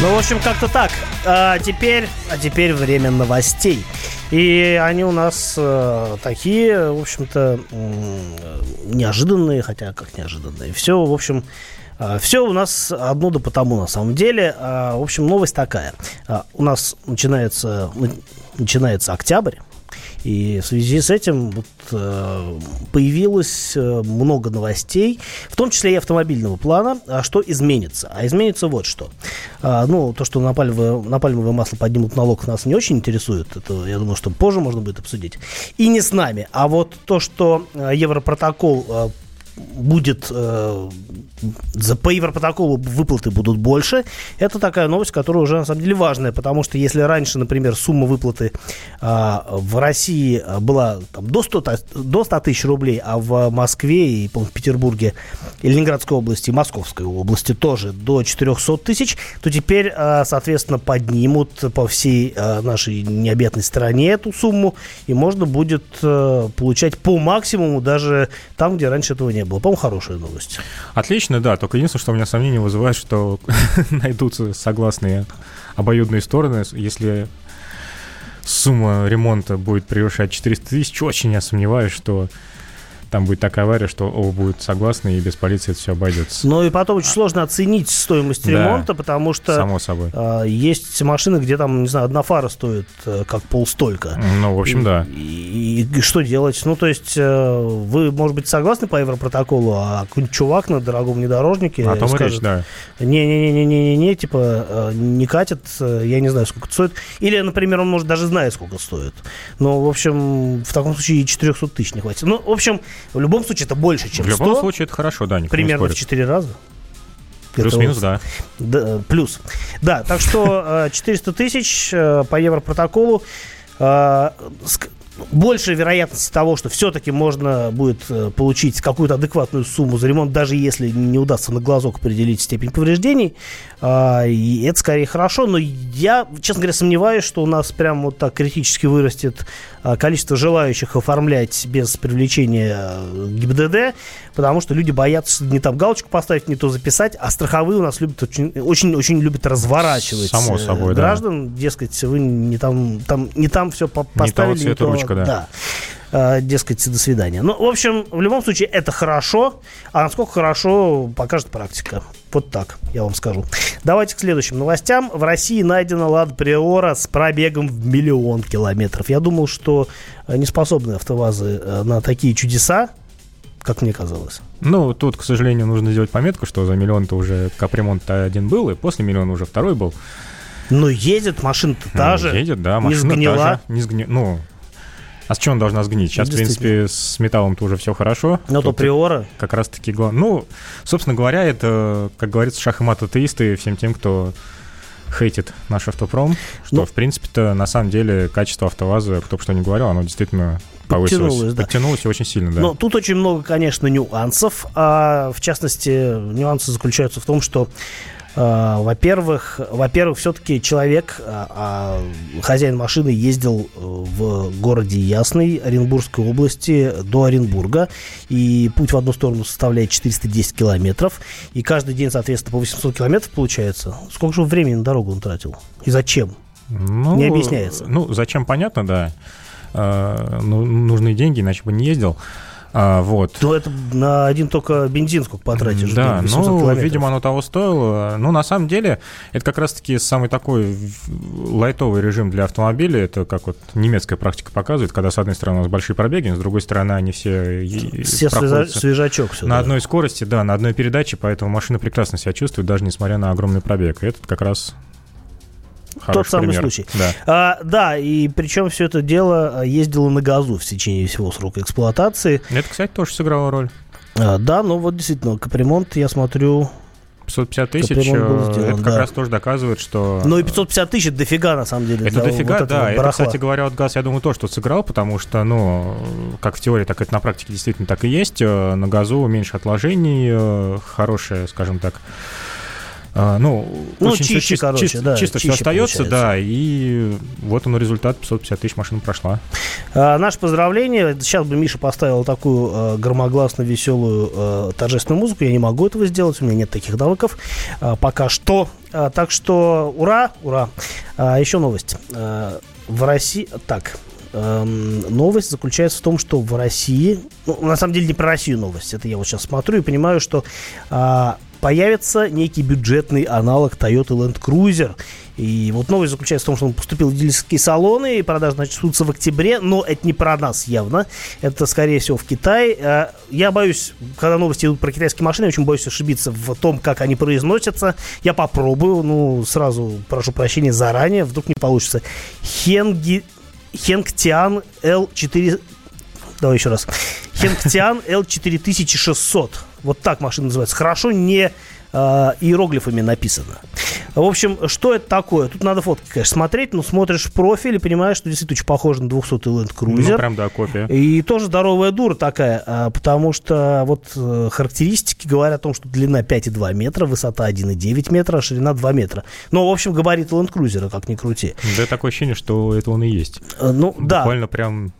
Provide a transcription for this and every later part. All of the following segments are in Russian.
Ну, в общем, как-то так. А теперь, а теперь время новостей. И они у нас э, такие, в общем-то, неожиданные, хотя как неожиданные. Все, в общем, э, все у нас одно да потому на самом деле. Э, в общем, новость такая. Э, у нас начинается, начинается октябрь. И в связи с этим вот, э, появилось э, много новостей, в том числе и автомобильного плана, а что изменится. А изменится вот что. А, ну, то, что на пальмовое, на пальмовое масло поднимут налог, нас не очень интересует. Это, я думаю, что позже можно будет обсудить. И не с нами. А вот то, что э, Европротокол э, будет э, за, по Европротоколу выплаты будут больше. Это такая новость, которая уже на самом деле важная, потому что если раньше, например, сумма выплаты э, в России была там, до, 100, до 100 тысяч рублей, а в Москве и в Петербурге, и Ленинградской области, и Московской области тоже до 400 тысяч, то теперь, э, соответственно, поднимут по всей э, нашей необъятной стране эту сумму, и можно будет э, получать по максимуму даже там, где раньше этого не было. По-моему, хорошая новость. Отлично, да. Только единственное, что у меня сомнения вызывает, что найдутся согласные обоюдные стороны, если сумма ремонта будет превышать 400 тысяч, очень я сомневаюсь, что там будет такая авария, что оба будут согласны, и без полиции это все обойдется. Ну и потом очень сложно оценить стоимость ремонта, потому что само собой. Э, есть машины, где там, не знаю, одна фара стоит э, как полстолько. Ну, в общем, и, да. И, и, и что делать? Ну, то есть э, вы, может быть, согласны по Европротоколу, а какой-нибудь чувак на дорогом внедорожнике а скажет, речь, да. не-не-не-не-не, типа, э, не катит, э, я не знаю, сколько это стоит. Или, например, он, может, даже знает, сколько стоит. Но, в общем, в таком случае и 400 тысяч не хватит. Ну, в общем, в любом случае это больше, чем 100. В любом случае это хорошо, да, Примерно в 4 раза. Плюс-минус, да. да. Плюс. Да, так что 400 э, тысяч э, по Европротоколу э, больше вероятности того, что все-таки можно будет получить какую-то адекватную сумму за ремонт, даже если не удастся на глазок определить степень повреждений. А, и это скорее хорошо, но я, честно говоря, сомневаюсь, что у нас прям вот так критически вырастет а, количество желающих оформлять без привлечения а, ГИБДД, потому что люди боятся не там галочку поставить, не то записать, а страховые у нас любят очень, очень, очень любят разворачивать Само собой, граждан, да. дескать, вы не там, там не там все поставили. Не того цвета ручка, да. да дескать, до свидания. Ну, в общем, в любом случае, это хорошо, а насколько хорошо, покажет практика. Вот так, я вам скажу. Давайте к следующим новостям. В России найдена Лада Приора с пробегом в миллион километров. Я думал, что э, не способны автовазы э, на такие чудеса, как мне казалось. Ну, тут, к сожалению, нужно сделать пометку, что за миллион-то уже капремонт один был, и после миллиона уже второй был. Но едет машина-то та ну, же. Едет, да, машина не сгнила. та же. Не сгни... Ну, а с чем она должна сгнить? Сейчас, в принципе, с металлом-то уже все хорошо. Но то приора. Как раз-таки главное. Ну, собственно говоря, это, как говорится, шах и мат атеисты всем тем, кто хейтит наш автопром, что, ну, в принципе-то, на самом деле, качество автоваза, кто бы что ни говорил, оно действительно повысилось. Подтянулось, да. Подтянулось очень сильно, да. Но тут очень много, конечно, нюансов. А, в частности, нюансы заключаются в том, что Э, во-первых, во-первых, все-таки человек, а, а, хозяин машины ездил э, в городе Ясный Оренбургской области до Оренбурга, и путь в одну сторону составляет 410 километров, и каждый день, соответственно, по 800 километров получается. Сколько же времени на дорогу он тратил? И зачем? Ну, не объясняется. Ну, зачем, понятно, да. Э, ну, нужны деньги, иначе бы не ездил. А, вот. То это на один только бензин сколько потратишь? Да, ну, километров. видимо, оно того стоило. Ну, на самом деле, это как раз-таки самый такой лайтовый режим для автомобиля. Это как вот немецкая практика показывает, когда с одной стороны у нас большие пробеги, с другой стороны они все Все свежачок все. На да. одной скорости, да, на одной передаче, поэтому машина прекрасно себя чувствует, даже несмотря на огромный пробег. И этот как раз тот самый пример. случай. Да. А, да, и причем все это дело а, ездило на газу в течение всего срока эксплуатации. Это, кстати, тоже сыграло роль. А, да, ну вот действительно, капремонт, я смотрю, 550 тысяч, э, сделан, это как да. раз тоже доказывает, что... Ну и 550 тысяч дофига, на самом деле. Это дофига, вот да. Это, кстати говоря, вот газ, я думаю, то, что сыграл, потому что, ну, как в теории, так это на практике действительно так и есть. Э, на газу меньше отложений, э, хорошая, скажем так, А, ну, Ну, очень чище, чис- короче, чис- да, чисто все чище остается, получается. да, и вот он результат, 550 тысяч машин прошла. А, Наше поздравление. Сейчас бы Миша поставил такую э, громогласно веселую э, торжественную музыку. Я не могу этого сделать, у меня нет таких навыков а, пока что. А, так что ура, ура. А, еще новость. А, в России... Так, эм, новость заключается в том, что в России... Ну, на самом деле не про Россию новость. Это я вот сейчас смотрю и понимаю, что а, появится некий бюджетный аналог Toyota Land Cruiser. И вот новость заключается в том, что он поступил в дилерские салоны, и продажи начнутся в октябре, но это не про нас явно. Это, скорее всего, в Китае. А, Я боюсь, когда новости идут про китайские машины, я очень боюсь ошибиться в том, как они произносятся. Я попробую, ну, сразу прошу прощения заранее, вдруг не получится. Хенги... Хенгтиан L4... Давай еще раз. Хенгтиан L4600. Вот так машина называется. Хорошо не э, иероглифами написано. В общем, что это такое? Тут надо фотки, конечно, смотреть, но смотришь в профиль и понимаешь, что действительно очень похоже на 200 Land Cruiser. Ну, прям, да, копия. И тоже здоровая дура такая, а, потому что вот э, характеристики говорят о том, что длина 5,2 метра, высота 1,9 метра, ширина 2 метра. Ну, в общем, габариты Land Cruiser, как ни крути. Да, такое ощущение, что это он и есть. Э, Ну, да, Буквально прям...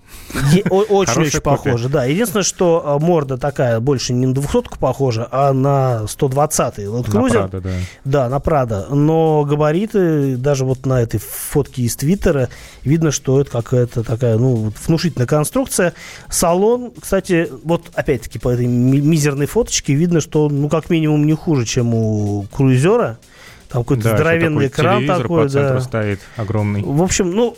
Е- о- очень Хорошая очень копия. похоже, да. Единственное, что а, морда такая больше не на 200 похожа, а на 120 Land на Cruiser. Прадо, да. Да, на Прада. Но габариты, даже вот на этой фотке из Твиттера, видно, что это какая-то такая, ну, внушительная конструкция. Салон, кстати, вот опять-таки по этой ми- мизерной фоточке видно, что, ну, как минимум не хуже, чем у Круизера. Там какой-то Да, здоровенный такой экран такой, по да. стоит огромный. В общем, ну,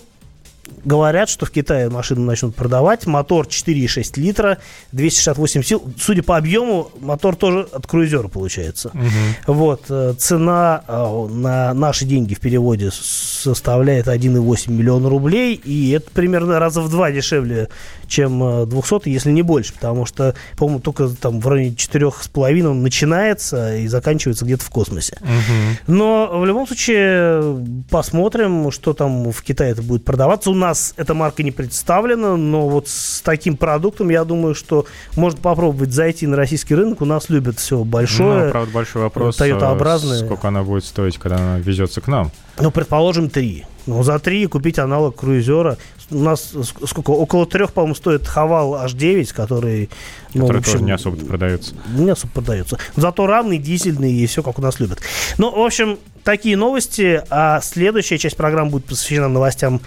говорят, что в Китае машину начнут продавать. Мотор 4,6 литра, 268 сил. Судя по объему, мотор тоже от круизера получается. Мгм. Вот, э, цена э, на наши деньги в переводе составляет 1,8 миллиона рублей, и это примерно раза в два дешевле, чем э, 200, если не больше, потому что, по-моему, только там в районе 4,5 он начинается и заканчивается где-то в космосе. Мгм. Но в любом случае посмотрим, что там в Китае это будет продаваться. У нас эта марка не представлена, но вот с таким продуктом, я думаю, что можно попробовать зайти на российский рынок. У нас любят все большое. Ну, правда, большой вопрос, Тойотообразное. э, сколько она будет стоить, когда она везется к нам. Ну, предположим, три. Ну, за три купить аналог круизера. У нас ск- сколько? Около трех, по-моему, стоит Хавал H9, который... ну, который общем, тоже не особо продается. не особо продается. Зато равный, дизельный и все, как у нас любят. Ну, в общем, такие новости. А следующая часть программы будет посвящена новостям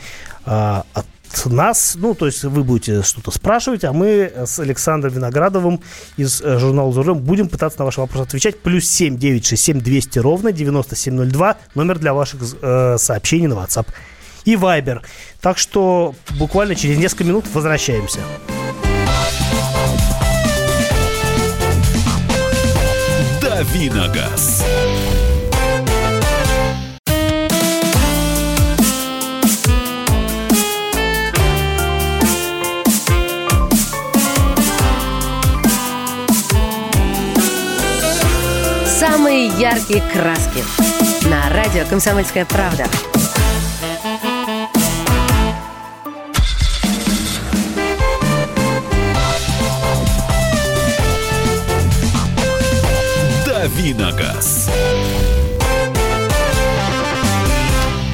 а, от нас. Ну, то есть вы будете что-то спрашивать, а мы с Александром Виноградовым из э, журнала «За рулем» будем пытаться на ваши вопросы отвечать. Плюс 7 967 200 ровно 9702. Номер для ваших э, сообщений на WhatsApp и Viber. Так что буквально через несколько минут возвращаемся. Давиногаз. Самые яркие краски. На радио «Комсомольская правда». Давиногаз.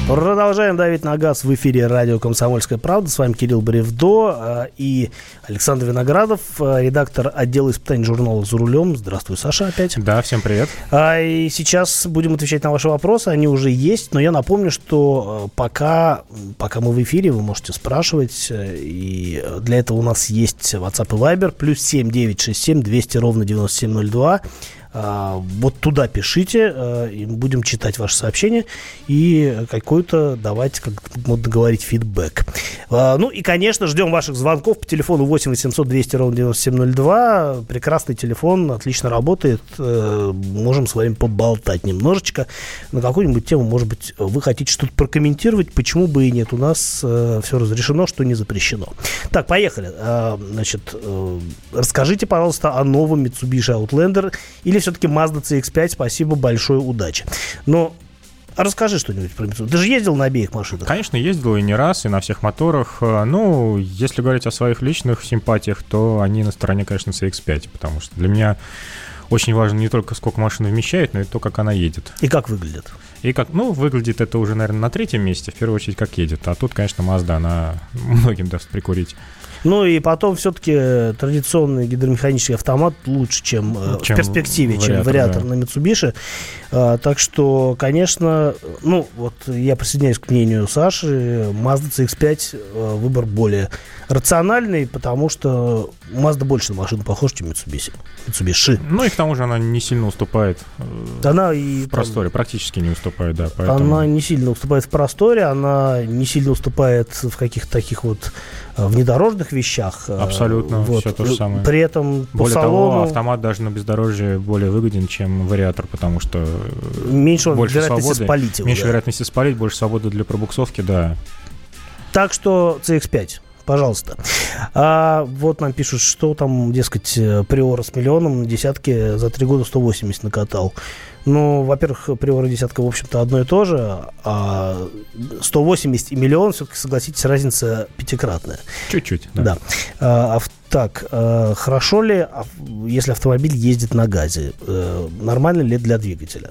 Продолжаем давить на газ в эфире радио «Комсомольская правда». С вами Кирилл Бревдо э, и Александр Виноградов, э, редактор отдела испытаний журнала «За рулем». Здравствуй, Саша, опять. Да, всем привет. А, и сейчас будем отвечать на ваши вопросы. Они уже есть, но я напомню, что пока, пока мы в эфире, вы можете спрашивать. И для этого у нас есть WhatsApp и Viber. Плюс 7 967 200 ровно 9702. А, Вот туда пишите, э, и будем читать ваши сообщения и какой-то давать, как модно говорить, фидбэк. А, Ну и, конечно, ждем ваших звонков по телефону 8 800 200 ровно 9702. Прекрасный телефон, отлично работает. Э, Можем с вами поболтать немножечко на какую-нибудь тему. Может быть, вы хотите что-то прокомментировать, почему бы и нет. У нас все разрешено, что не запрещено. Так, поехали. А, Значит, э, расскажите, пожалуйста, о новом Mitsubishi Outlander или все-таки Mazda CX-5. Спасибо большое, удачи. Но расскажи что-нибудь про Mitsubishi. Ты же ездил на обеих машинах? Конечно, ездил и не раз, и на всех моторах. Э, Ну, если говорить о своих личных симпатиях, то они на стороне, конечно, CX-5, потому что для меня очень важно не только сколько машина вмещает, но и то, как она едет. И как выглядит. И как, ну, выглядит это уже, наверное, на третьем месте, в первую очередь, как едет. А тут, конечно, Mazda, она многим даст прикурить. Ну и потом все-таки традиционный гидромеханический автомат лучше, чем, э, Чем в перспективе, чем вариатор, вариатор да. на Mitsubishi. А, так что, конечно, ну вот я присоединяюсь к мнению Саши, Mazda CX-5 э, выбор более рациональный, потому что Mazda больше на машину похожа, чем Mitsubishi. Mitsubishi. Ну и к тому же она не сильно уступает э, Она и в просторе, практически не уступает, да. Поэтому... Она не сильно уступает в просторе, она не сильно уступает в каких-то таких вот э, внедорожных вещах. Абсолютно, всё то же самое. При этом по Более салону того, автомат даже на бездорожье более выгоден, чем вариатор, потому что меньше больше вероятности свободы, спалить его. меньше да. вероятности спалить, больше свободы для пробуксовки, да. Так что CX-5. Пожалуйста. А вот нам пишут, что там, дескать, э, Приора с миллионом на десятке за три года 180 накатал. Ну, во-первых, Приора десятка, в общем-то, одно и то же, а 180 и миллион, все-таки, согласитесь, разница пятикратная. Чуть-чуть, да. Да. А, ав- так, э, хорошо ли, ав- если автомобиль ездит на газе? Э, нормально ли для двигателя?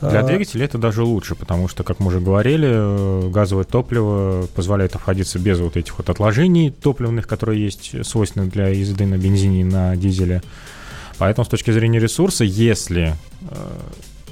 Для А, двигателя это даже лучше, потому что, как мы уже говорили, э, газовое топливо позволяет обходиться без вот этих вот отложений топливных, которые есть свойственны для езды на бензине и на дизеле. Поэтому с точки зрения ресурса, если э,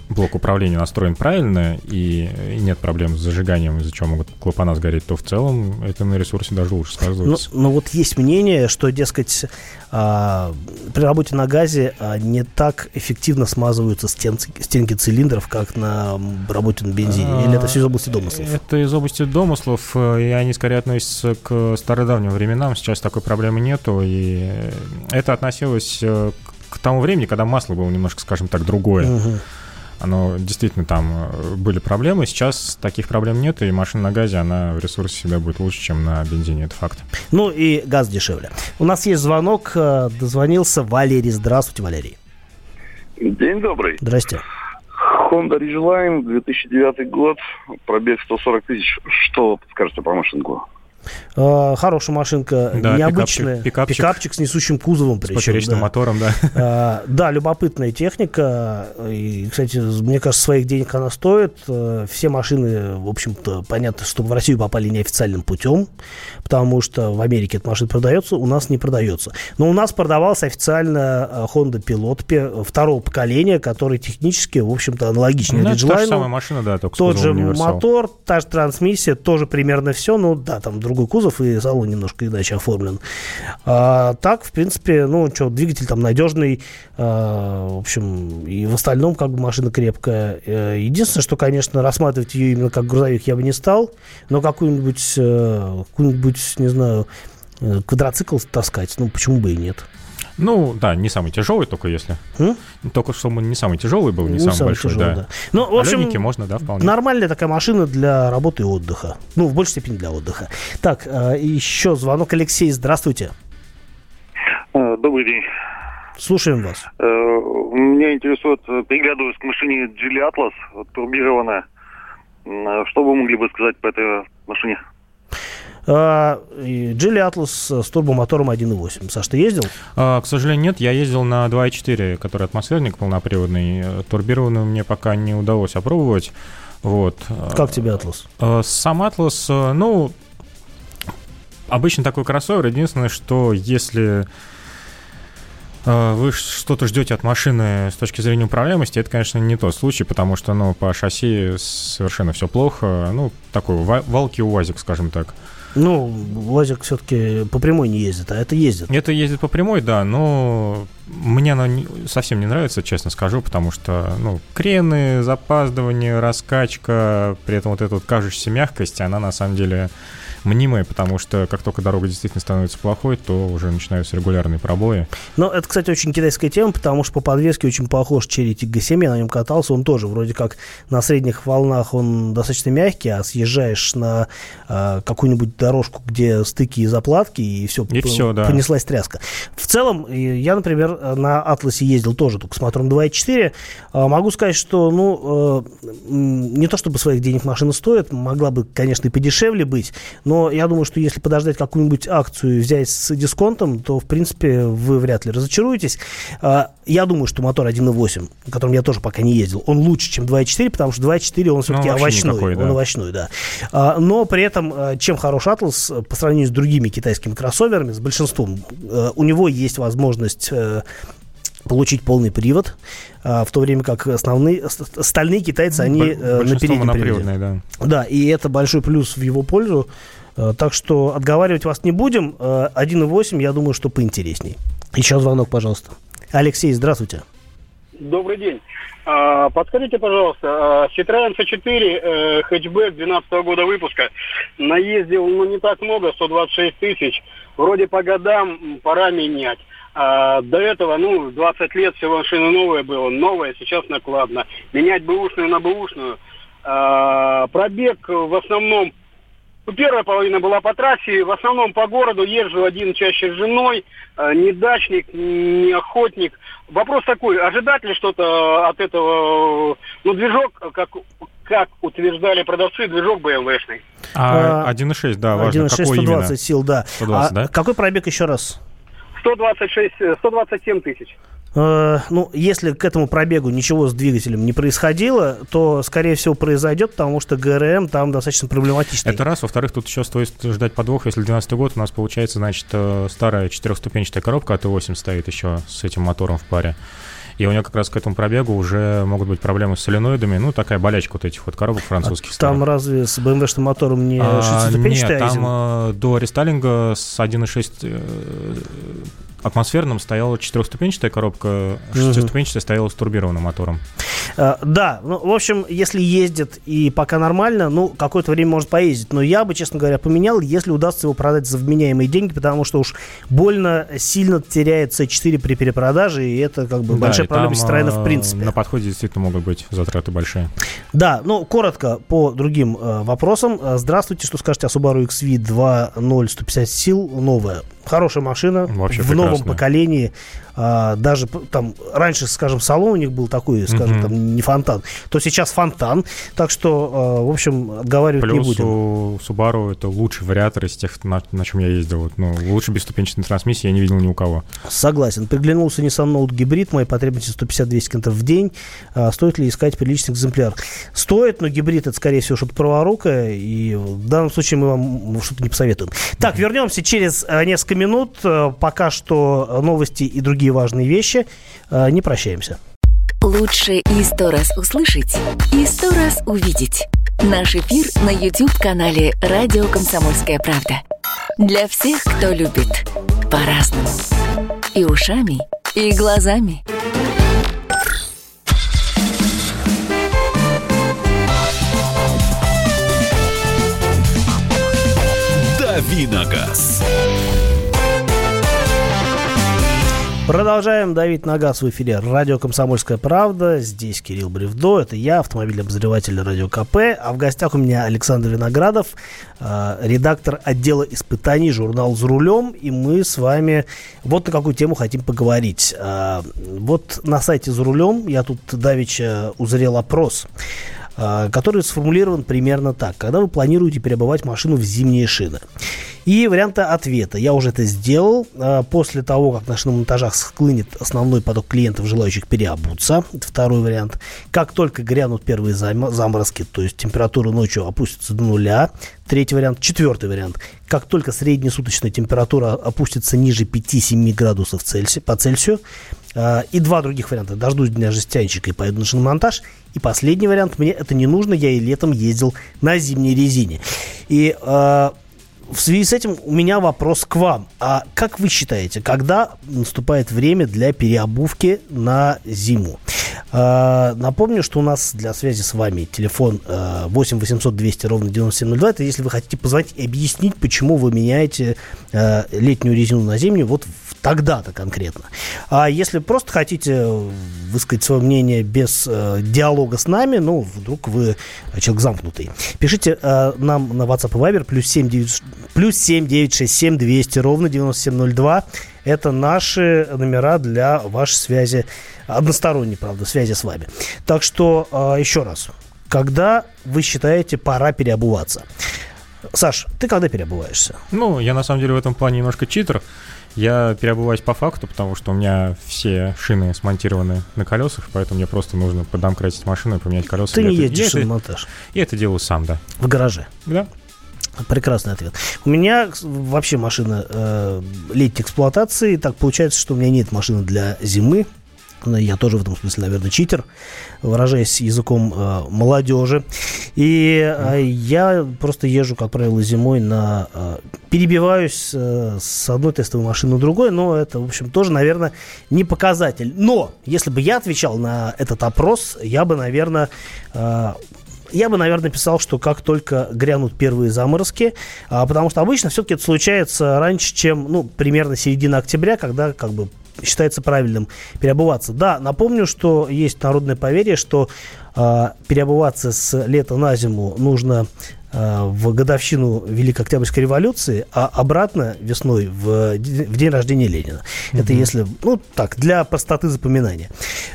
блок управления настроен правильно и нет проблем с зажиганием, из-за чего могут клапана сгореть, то в целом это на ресурсе даже лучше Ну, сказывается. ну вот есть мнение, что, дескать, а, при работе на газе а, не так эффективно смазываются стенки, стенки цилиндров, как на работе на бензине. Или это все из области домыслов? Это из области домыслов, э, и они скорее относятся к стародавним временам. Сейчас такой проблемы нету, и это относилось э, к тому времени, когда масло было немножко, скажем так, другое. Оно действительно там э, были проблемы. Сейчас таких проблем нет, и машина на газе, она в ресурсе всегда будет лучше, чем на бензине. Это факт. Ну и газ дешевле. У нас есть звонок, э, дозвонился Валерий. Здравствуйте, Валерий. День добрый. Здрасте. Honda Ridgeline, 2009 год, пробег 140 тысяч. Что подскажете по машинку? Э, Хорошая машинка, Да, необычная. пикапчик- пикапчик. с несущим кузовом. С Причем, поперечным да. мотором, да. А, Да, любопытная техника. И, кстати, мне кажется, своих денег она стоит. Э, Все машины, в общем-то, понятно, что в Россию попали неофициальным путем, потому что в Америке эта машина продается, у нас не продается. Но у нас продавался официально э, Honda Pilot второго поколения, который технически, в общем-то, аналогичнее Ну, та же самая машина, да, только Тот же мотор, та же трансмиссия, тоже примерно все. Ну да, там другой кузов и салон немножко иначе оформлен. А, так, в принципе, ну что, двигатель там надежный. а, в общем, и в остальном как бы машина крепкая. Э, Единственное, что, конечно, рассматривать ее именно как грузовик я бы не стал. Но какую-нибудь, э, какую-нибудь, не знаю, э, квадроцикл таскать, ну почему бы и нет. Ну, да, не самый тяжелый, только если. М? Только чтобы не самый тяжелый был, не, Не самый, самый большой, тяжелый, да. Ну, в А общем, легенький можно, да, вполне. Нормальная такая машина для работы и отдыха. Ну, в большей степени для отдыха. Так, э, еще звонок. Алексей, здравствуйте. Э, Добрый день. Слушаем вас. Э, Меня интересует, э, приглядываюсь к машине Geely Atlas, турбированная. Э, Что вы могли бы сказать по этой машине? Э, и Geely Atlas с турбомотором 1.8. Саш, ты ездил? А, к сожалению, нет. Я ездил на 2.4, который атмосферник полноприводный. Э, Турбированную мне пока не удалось опробовать. Вот. Как тебе? Э, Сам Атлас, э, ну, обычно такой кроссовер. Единственное, что если э, вы что-то ждете от машины с точки зрения управляемости, это, конечно, не тот случай, потому что, ну, по шасси совершенно все плохо. Ну, такой ва- валки УАЗик, скажем так. Ну, Лазик все-таки по прямой не ездит, а это ездит. Это ездит по прямой, да, но мне не- совсем не нравится, честно скажу, потому что, ну, крены, запаздывание, раскачка, при этом вот эта вот кажущаяся мягкость, она на самом деле мнимая, потому что как только дорога действительно становится плохой, то уже начинаются регулярные пробои. Но это, кстати, очень китайская тема, потому что по подвеске очень похож 7, я на нем катался, он тоже вроде как на средних волнах он достаточно мягкий, а съезжаешь на э, какую-нибудь дорожку, где стыки и заплатки, и все, И всё, да. понеслась тряска. В целом, я, например, на Атласе ездил тоже только с мотором 2.4. А, Могу сказать, что, ну, э, не то чтобы своих денег машина стоит, могла бы, конечно, и подешевле быть, но я думаю, что если подождать какую-нибудь акцию и взять с дисконтом, то, в принципе, вы вряд ли разочаруетесь. А, Я думаю, что мотор 1.8, на котором я тоже пока не ездил, он лучше, чем 2.4, потому что 2.4 он все-таки Ну, овощной. никакой, Он да. овощной, да. А, Но при этом, э, чем хорош Атлас по сравнению с другими китайскими кроссоверами, с большинством, у него есть возможность э, получить полный привод, а, в то время как основные, остальные китайцы, они э, на переднем приводе. да. Да, и это большой плюс в его пользу. Э, Так что отговаривать вас не будем. Э, 1.8, я думаю, что поинтересней. Еще звонок, пожалуйста. Алексей, здравствуйте. Добрый день. А, Подскажите, пожалуйста, а, Citroёn C4 э, хэтчбэк 12 года выпуска. Наездил, ну, не так много, 126 тысяч. Вроде по годам пора менять. А, до этого, ну, 20 лет все машины новые было. Новое, сейчас накладно. Менять бэушную на бэушную. А, пробег в основном первая половина была по трассе, в основном по городу езжу один чаще с женой, э, не дачник, не охотник. Вопрос такой, ожидать ли что-то от этого, э, ну, движок, как, как утверждали продавцы, движок BMW-шный. А, А, 1.6, да, важно. 1.6, Какой 120 именно? сил, да. 120, а да? Какой пробег еще раз? 126, э, 127 тысяч. Э, ну, если к этому пробегу ничего с двигателем не происходило, то, скорее всего, произойдет, потому что ГРМ там достаточно проблематичный. Это раз. Во-вторых, тут еще стоит ждать подвох. Если 12 год, у нас получается, значит, э, старая четырехступенчатая коробка АТ-8 стоит еще с этим мотором в паре. И у нее как раз к этому пробегу уже могут быть проблемы с соленоидами. Ну, такая болячка вот этих вот коробок французских. А Там старых. разве с BMW-шным мотором не А, шестиступенчатый Нет, там Айзен? э, до рестайлинга с 1.6 э, атмосферным стояла четырехступенчатая коробка, шестиступенчатая стояла с турбированным мотором. Э, Да, ну, в общем, если ездит и пока нормально, ну, какое-то время может поездить. Но я бы, честно говоря, поменял, если удастся его продать за вменяемые деньги, потому что уж больно сильно теряет C4 при перепродаже, и это как бы Да, большая проблема Citroёn в э, принципе. На подходе действительно могут быть затраты большие. Да, ну, коротко по другим э, вопросам. Э, Здравствуйте, что скажете о Subaru XV 2.0 150 сил, новая. Хорошая машина, Вообще в новом прекрасная. поколении. А, даже там раньше, скажем, салон у них был такой, скажем, Мгм. там не фонтан, то сейчас фонтан. Так что, э, в общем, отговаривать не Плюс будем. у Subaru это лучший вариатор из тех, на, на чем я ездил. Вот, ну, лучше бесступенчатой трансмиссии я не видел ни у кого. Согласен. Приглянулся Nissan Note гибрид, мои потребности 150-200 км в день. А, стоит ли искать приличный экземпляр? Стоит, но гибрид это, скорее всего, что-то праворукое, и в данном случае мы вам что-то не посоветуем. Так, вернемся через э, несколько минут. Пока что новости и другие важные вещи. Э, Не прощаемся. Лучше и сто раз услышать, и сто раз увидеть. Наш эфир на YouTube-канале «Радио Комсомольская правда». Для всех, кто любит по-разному. И ушами, и глазами. Давиногаз. Продолжаем давить на газ в эфире радио «Комсомольская правда». Здесь Кирилл Бревдо, это я, автомобильный обозреватель радио КП. А в гостях у меня Александр Виноградов, э, редактор отдела испытаний журнал «За рулем». И мы с вами вот на какую тему хотим поговорить. А, Вот на сайте «За рулем» я тут давеча узрел опрос который сформулирован примерно так. Когда вы планируете перебывать машину в зимние шины? И варианты ответа. Я уже это сделал. А, После того, как на шиномонтажах схлынет основной поток клиентов, желающих переобуться. Второй вариант. Как только грянут первые зам- заморозки, то есть температура ночью опустится до нуля. Третий вариант. Четвертый вариант. Как только среднесуточная температура опустится ниже 5-7 градусов Цельсия, по Цельсию. А, И два других варианта. Дождусь дня жестянщика и поеду на шиномонтаж. И последний вариант. Мне это не нужно. Я и летом ездил на зимней резине. И а, в связи с этим у меня вопрос к вам. А как вы считаете, когда наступает время для переобувки на зиму? А, напомню, что у нас для связи с вами телефон а, 8 800 200 ровно 9702. Это если вы хотите позвонить и объяснить, почему вы меняете а, летнюю резину на зимнюю вот тогда-то конкретно. А если просто хотите высказать свое мнение без э, диалога с нами, ну, вдруг вы человек замкнутый, пишите нам на WhatsApp и Viber плюс 7, 9, плюс 7 967 200 ровно 9702. Это наши номера для вашей связи, односторонней, правда, связи с вами. Так что, э, еще раз, когда вы считаете, пора переобуваться? Саш, ты когда переобуваешься? Ну, я на самом деле в этом плане немножко читер. Я переобуваюсь по факту, потому что у меня все шины смонтированы на колесах, поэтому мне просто нужно поддомкратить машину и поменять колеса. Ты не это- в это, монтаж я это делаю сам, да. в гараже. Да. Прекрасный ответ. У меня вообще машина э, летней эксплуатации. Так получается, что у меня нет машины для зимы. Ну, Я тоже в этом смысле, наверное, читер, выражаясь языком э, молодежи. И э, я просто езжу, как правило, зимой на... э, перебиваюсь э, с одной тестовой машины на другой, но это, в общем, тоже, наверное, не показатель. Но, если бы я отвечал на этот опрос, я бы, наверное, э, я бы, наверное, писал, что как только грянут первые заморозки, а, потому что обычно все-таки это случается раньше, чем, ну, примерно середина октября, когда как бы считается правильным переобуваться. Да, напомню, что есть народное поверье, что переобуваться с лета на зиму нужно а, в годовщину Великой Октябрьской революции, а обратно весной в, в день рождения Ленина. Это если, ну так, для простоты запоминания.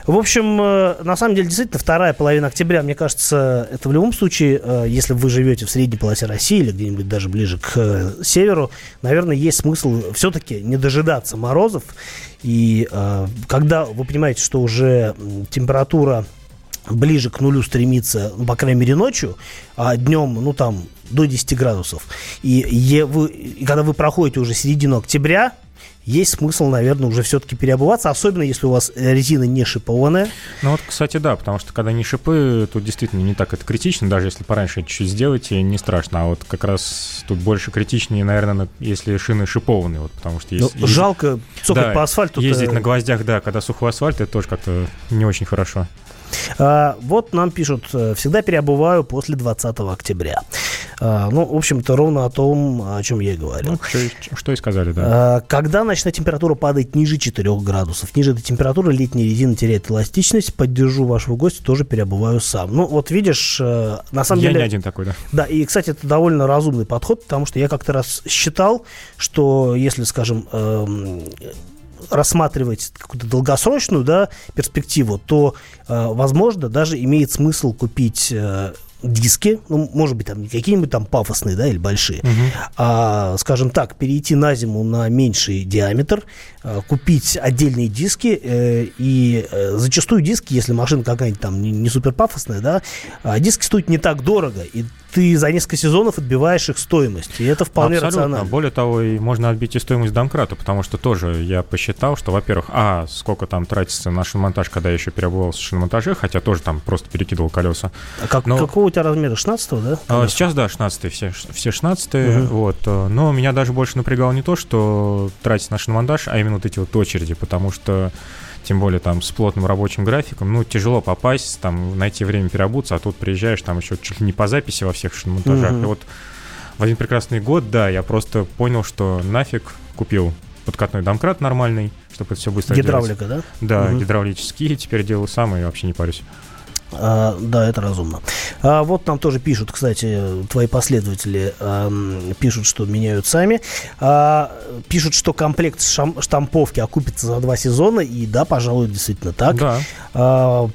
В общем, э, на самом деле, действительно, вторая половина октября, мне кажется, это в любом случае, э, если вы живете в средней полосе России или где-нибудь даже ближе к э, северу, наверное, есть смысл все-таки не дожидаться морозов. И когда вы понимаете, что уже температура ближе к нулю стремится, ну, по крайней мере, ночью, а днем, ну, там, до 10 градусов. И, е- вы, и когда вы проходите уже середину октября, есть смысл, наверное, уже все-таки переобуваться, особенно если у вас э, резина не шипованная. Ну вот, кстати, да, потому что когда не шипы, тут действительно не так это критично, даже если пораньше чуть-чуть сделаете, не страшно. А вот как раз тут больше критичнее, наверное, если шины шипованные, вот, потому что Ну, есть... жалко цокать да, по асфальту. Ездить на гвоздях, да, когда сухой асфальт, это тоже как-то не очень хорошо. А, вот нам пишут, э, всегда переобуваю после 20 октября. А, ну, в общем-то, ровно о том, о чем я и говорил. Ну, что, что и сказали, да. А, Когда ночная температура падает ниже 4 градусов, ниже этой температуры летняя резина теряет эластичность, поддержу вашего гостя, тоже переобуваю сам. Ну, вот видишь, э, на самом Я деле... не один такой, да. Да, и, кстати, это довольно разумный подход, потому что я как-то раз считал, что если, скажем, эм, рассматривать какую-то долгосрочную да, перспективу, то, э, возможно, даже имеет смысл купить э, диски, ну, может быть, там не какие-нибудь там пафосные, да, или большие, а, скажем так, перейти на зиму на меньший диаметр, купить отдельные диски, э, и э, зачастую диски, если машина какая-нибудь там не, супер пафосная, да, а диски стоят не так дорого, и ты за несколько сезонов отбиваешь их стоимость, и это вполне Абсолютно. рационально. Более того, и можно отбить и стоимость домкрата, потому что тоже я посчитал, что, во-первых, а, сколько там тратится на шиномонтаж, когда я еще переобувался в шиномонтаже, хотя тоже там просто перекидывал колеса. А как- Но- какого у тебя размера? 16 да? А, Сейчас, да, 16 все, все 16 вот. э, Но меня даже больше напрягало не то, что тратить на шиномонтаж, а именно вот эти вот очереди, потому что тем более там с плотным рабочим графиком, ну, тяжело попасть, там, найти время переобуться, а тут приезжаешь, там еще чуть ли не по записи во всех шиномонтажах. Мгм. И вот в один прекрасный год, да, я просто понял, что нафиг купил подкатной домкрат нормальный, чтобы это все быстро делать. Гидравлика, да? Да, Мгм. гидравлический, теперь делаю сам и вообще не парюсь. А, да, это разумно. А, вот нам тоже пишут, кстати, твои последователи ам, пишут, что меняют сами. А, пишут, что комплект шам- штамповки окупится за два сезона. И да, пожалуй, действительно так. Да. А,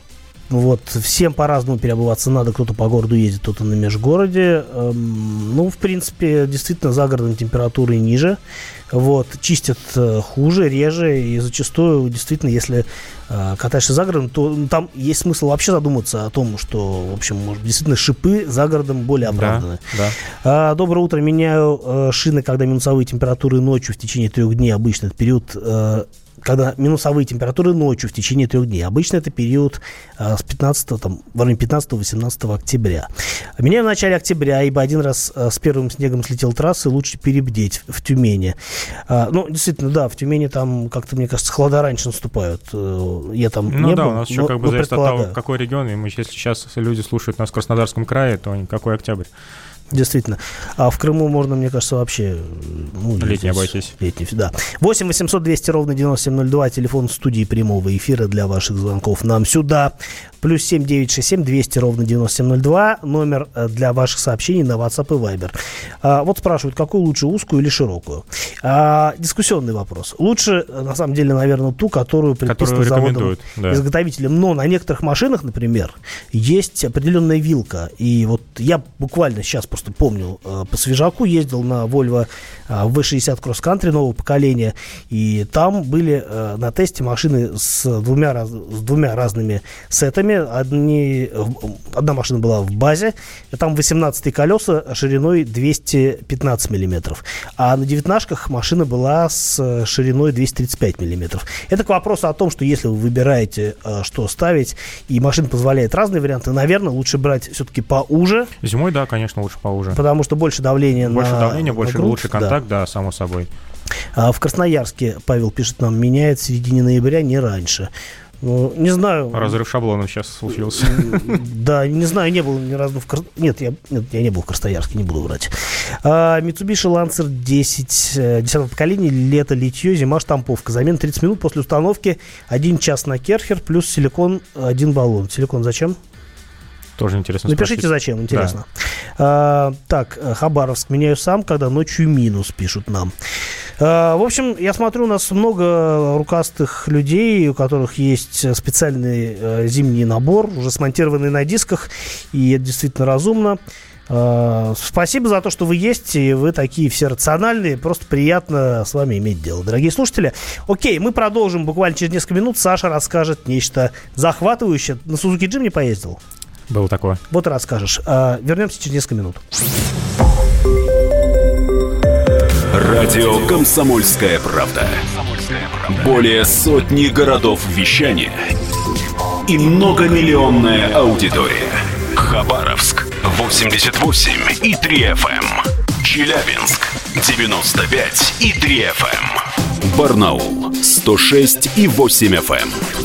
вот, всем по-разному переобуваться надо. Кто-то по городу ездит, кто-то на межгороде. Эм, ну, в принципе, действительно, за городом температуры ниже. Вот, чистят э, хуже, реже. И зачастую, действительно, если э, катаешься за городом, то ну, там есть смысл вообще задуматься о том, что, в общем, может, действительно, шипы за городом более оправданы. Да, да. Доброе утро. Меняю э, шины, когда минусовые температуры ночью в течение трех дней. Обычно этот период э, когда минусовые температуры ночью в течение трех дней. Обычно это период а, с 15, там, во время 15-18 октября. Меня в начале октября, ибо один раз а, с первым снегом слетел трассы, лучше перебдеть в Тюмени. А, ну, действительно, да, в Тюмени там как-то, мне кажется, холода раньше наступают. Э, Я там Ну не да, был, у нас но- еще как бы зависит от того, какой регион. И мы, если сейчас люди слушают нас в Краснодарском крае, то какой октябрь? Действительно. А в Крыму можно, мне кажется, вообще... Ну, Летний обойтись. Летний, да. 8 800 200 ровно 9702, телефон студии прямого эфира для ваших звонков нам сюда. Плюс 7 967 200 ровно 9702, номер э, для ваших сообщений на WhatsApp и Viber. А, вот спрашивают, какую лучше, узкую или широкую? А, дискуссионный вопрос. Лучше, э, на самом деле, наверное, ту, которую предписано заводом да. изготовителем. Но на некоторых машинах, например, есть определенная вилка. И вот я буквально сейчас просто помню, э, по свежаку ездил на Volvo э, V60 Cross Country нового поколения. И там были э, на тесте машины с двумя, с двумя разными сетами. Одни, одна машина была в базе, там 18 колеса шириной 215 миллиметров. А на девятнашках машина была с э, шириной 235 миллиметров. Это к вопросу о том, что если вы выбираете, что ставить, и машина позволяет разные варианты, наверное, лучше брать все-таки поуже, Зимой, да, конечно, лучше поуже. Потому что больше давления Больше на давления, на больше грудь, лучший да. контакт, да, само собой. А в Красноярске, Павел пишет нам, меняет в середине ноября, не раньше. Ну, не знаю. Разрыв шаблонов сейчас случился. Да, не знаю, не был ни разу в Крас- Нет, я, нет, я не был в Красноярске, не буду врать. А, Mitsubishi Lancer 10, э, 10 поколения, лето, литье, зима, штамповка. Замена 30 минут после установки, 1 час на керхер, плюс силикон, один баллон. Силикон зачем? Тоже интересно Напишите, спросить. зачем, интересно. А, так, Хабаровск меняю сам, когда ночью минус, пишут нам. А, в общем, я смотрю, у нас много рукастых людей, у которых есть специальный э, зимний набор, уже смонтированный на дисках, и это действительно разумно. А, Спасибо за то, что вы есть, и вы такие все рациональные, просто приятно с вами иметь дело. Дорогие слушатели, окей, мы продолжим буквально через несколько минут. Саша расскажет нечто захватывающее. На Сузуки Джим не поездил? Было такое. Вот и расскажешь. А, вернемся через несколько минут. Радио «Комсомольская правда». Более сотни городов вещания и многомиллионная аудитория. Хабаровск 88 и 3 FM. Челябинск 95 и 3 FM. Барнаул 106 и 8 FM.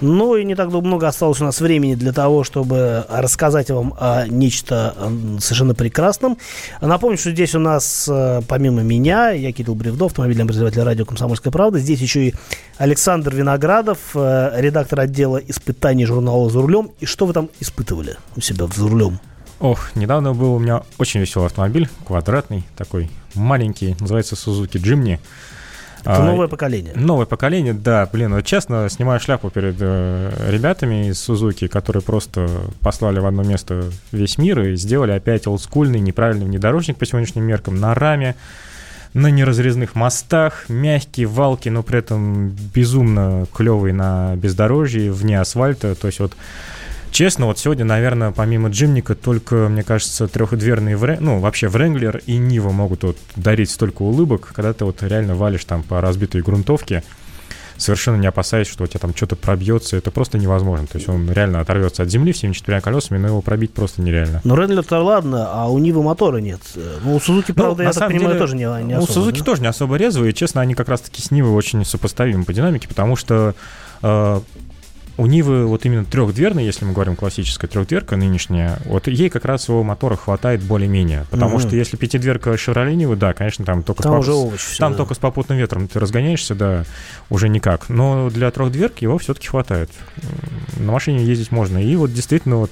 Ну и не так много осталось у нас времени для того, чтобы рассказать вам о нечто совершенно прекрасном. Напомню, что здесь у нас, э, помимо меня, я Кирилл Бревдо, автомобильный обозреватель радио «Комсомольская правда», здесь еще и Александр Виноградов, э, редактор отдела испытаний журнала «За рулем». И что вы там испытывали у себя «За рулем»? Ох, недавно был у меня очень веселый автомобиль, квадратный, такой маленький, называется Suzuki Jimny. Это А, новое поколение. Новое поколение, да, блин, вот честно, снимаю шляпу перед э, ребятами из Сузуки, которые просто послали в одно место весь мир и сделали опять олдскульный неправильный внедорожник по сегодняшним меркам на раме, на неразрезных мостах, мягкие валки, но при этом безумно клевый на бездорожье, вне асфальта, то есть вот Честно, вот сегодня, наверное, помимо Джимника, только, мне кажется, трехдверные, Врэ- ну, вообще Вренглер и Нива могут вот дарить столько улыбок, когда ты вот реально валишь там по разбитой грунтовке, совершенно не опасаясь, что у тебя там что-то пробьется, это просто невозможно. То есть он реально оторвется от земли всеми четырьмя колесами, но его пробить просто нереально. Ну, Рендлер-то ладно, а у Нивы мотора нет. Ну, у Сузуки, Ну, правда, на я так понимаю, деле, тоже не, не У особо, Сузуки да? тоже не особо резвые, и, честно, они как раз-таки с Нивой очень сопоставимы по динамике, потому что э, у Нивы вот именно трехдверная, если мы говорим классическая трехдверка нынешняя, вот ей как раз его мотора хватает более-менее. Потому Мгм. что если пятидверка Chevrolet Нивы, да, конечно, там только, Там с, уже овощ там да. только с попутным ветром ты разгоняешься, да, уже никак. Но для трехдверки его все-таки хватает. На машине ездить можно. И вот действительно вот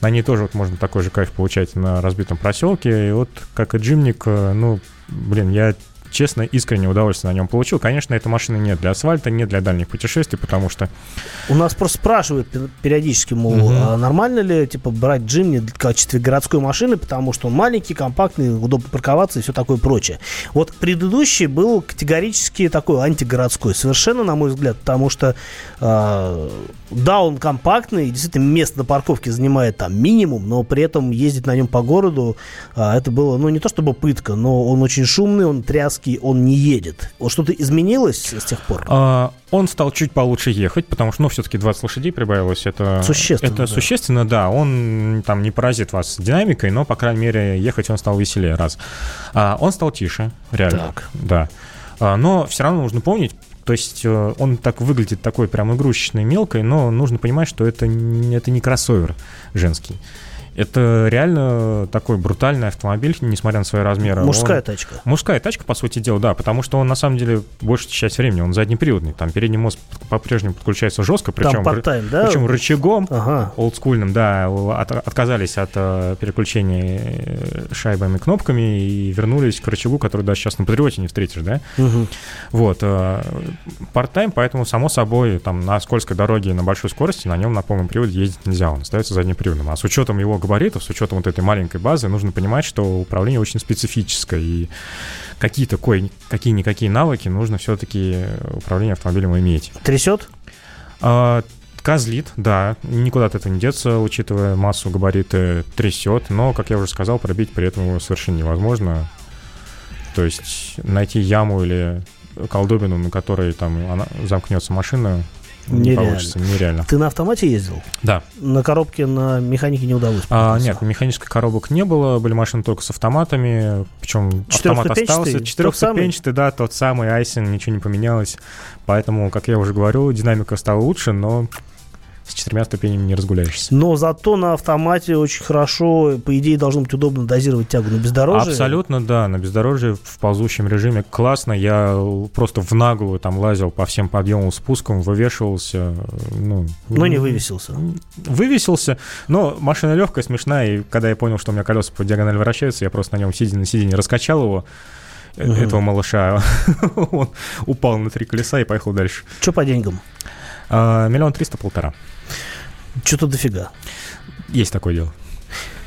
на ней тоже вот можно такой же кайф получать на разбитом проселке. И вот как и Джимник, э, ну, блин, я честно, искренне удовольствие на нем получил. Конечно, эта машина не для асфальта, не для дальних путешествий, потому что... У нас просто спрашивают периодически, мол, угу. а нормально ли, типа, брать Джимни в качестве городской машины, потому что он маленький, компактный, удобно парковаться и все такое прочее. Вот предыдущий был категорически такой антигородской, совершенно, на мой взгляд, потому что, э, да, он компактный, действительно, место на парковке занимает там минимум, но при этом ездить на нем по городу, э, это было, ну, не то чтобы пытка, но он очень шумный, он тряский, он не едет. Вот что-то изменилось с тех пор? А, он стал чуть получше ехать, потому что, ну, все-таки 20 лошадей прибавилось. Это существенно. Это да. существенно, да. Он там не поразит вас динамикой, но, по крайней мере, ехать он стал веселее, раз. А, он стал тише, реально. Так. Да. А, но все равно нужно помнить, то есть э, он так выглядит такой прям игрушечной, мелкой, но нужно понимать, что это, это не кроссовер женский. Это реально такой брутальный автомобиль, несмотря на свои размеры. Мужская он... тачка. Мужская тачка, по сути дела, да, потому что он на самом деле большую часть времени он заднеприводный. Там передний мост по-прежнему подключается жестко, причем, time, да? причем рычагом ага. олдскульным, да, от, отказались от uh, переключения э, шайбами кнопками и вернулись к рычагу, который даже сейчас на Патриоте не встретишь, да? Угу. Вот. Uh, part-time, поэтому, само собой, там на скользкой дороге на большой скорости на нем на полном приводе ездить нельзя, он остается заднеприводным. А с учетом его габаритов, с учетом вот этой маленькой базы, нужно понимать, что управление очень специфическое, и какие-то какие-никакие навыки нужно все-таки управление автомобилем иметь. Трясет? А, Козлит, да, никуда от этого не деться, учитывая массу габариты, трясет, но, как я уже сказал, пробить при этом его совершенно невозможно. То есть найти яму или колдобину, на которой там она, замкнется машина, не получится, нереально. Ты на автомате ездил? Да. На коробке на механике не удалось? А, нет, механических коробок не было, были машины только с автоматами, причем автомат остался. Четырехступенчатый, да, тот самый Айсен, ничего не поменялось. Поэтому, как я уже говорю, динамика стала лучше, но с четырьмя ступенями не разгуляешься. Но зато на автомате очень хорошо, по идее, должно быть удобно дозировать тягу на бездорожье. Абсолютно, да, на бездорожье в ползущем режиме классно. Я просто в наглую там лазил по всем подъемам, спускам, вывешивался. Ну, но не вывесился. Вывесился, но машина легкая, смешная, и когда я понял, что у меня колеса по диагонали вращаются, я просто на нем сидя на сиденье раскачал его, угу. этого малыша. Он упал на три колеса и поехал дальше. Что по деньгам? А, миллион триста полтора. Что-то дофига. Есть такое дело.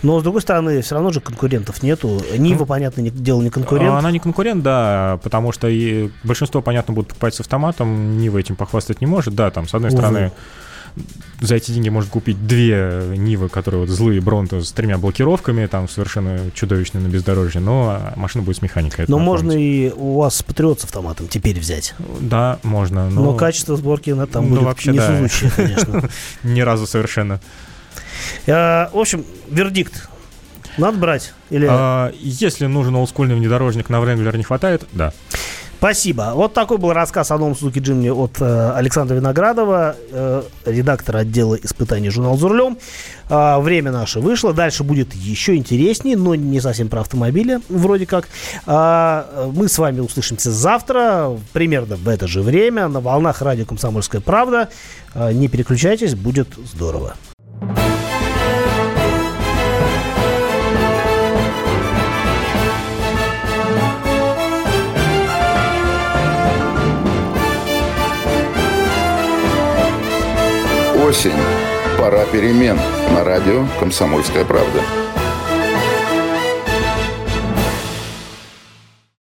Но, с другой стороны, все равно же конкурентов нету. Нива, ну, понятно, дело не конкурент. Она не конкурент, да, потому что и большинство, понятно, будут покупать с автоматом. Нива этим похвастать не может. Да, там, с одной Увы. стороны, за эти деньги можно купить две Нивы, которые вот злые Бронто с тремя блокировками, там совершенно чудовищные на бездорожье, но машина будет с механикой. Но можно и у вас Патриот с автоматом теперь взять. Да, можно. Но, но качество сборки на там ну, будет вообще, не да. конечно. Ни разу совершенно. А, в общем, вердикт. Надо брать? Или... А, если нужен олдскульный внедорожник на Wrangler не хватает, да. Спасибо. Вот такой был рассказ о новом Сузуки Джимни от э, Александра Виноградова, э, редактора отдела испытаний журнал «За рулем». Э, время наше вышло. Дальше будет еще интереснее, но не совсем про автомобили, вроде как. Э, мы с вами услышимся завтра, примерно в это же время, на волнах радио «Комсомольская правда». Э, не переключайтесь, будет здорово. Осень. Пора перемен. На радио «Комсомольская правда».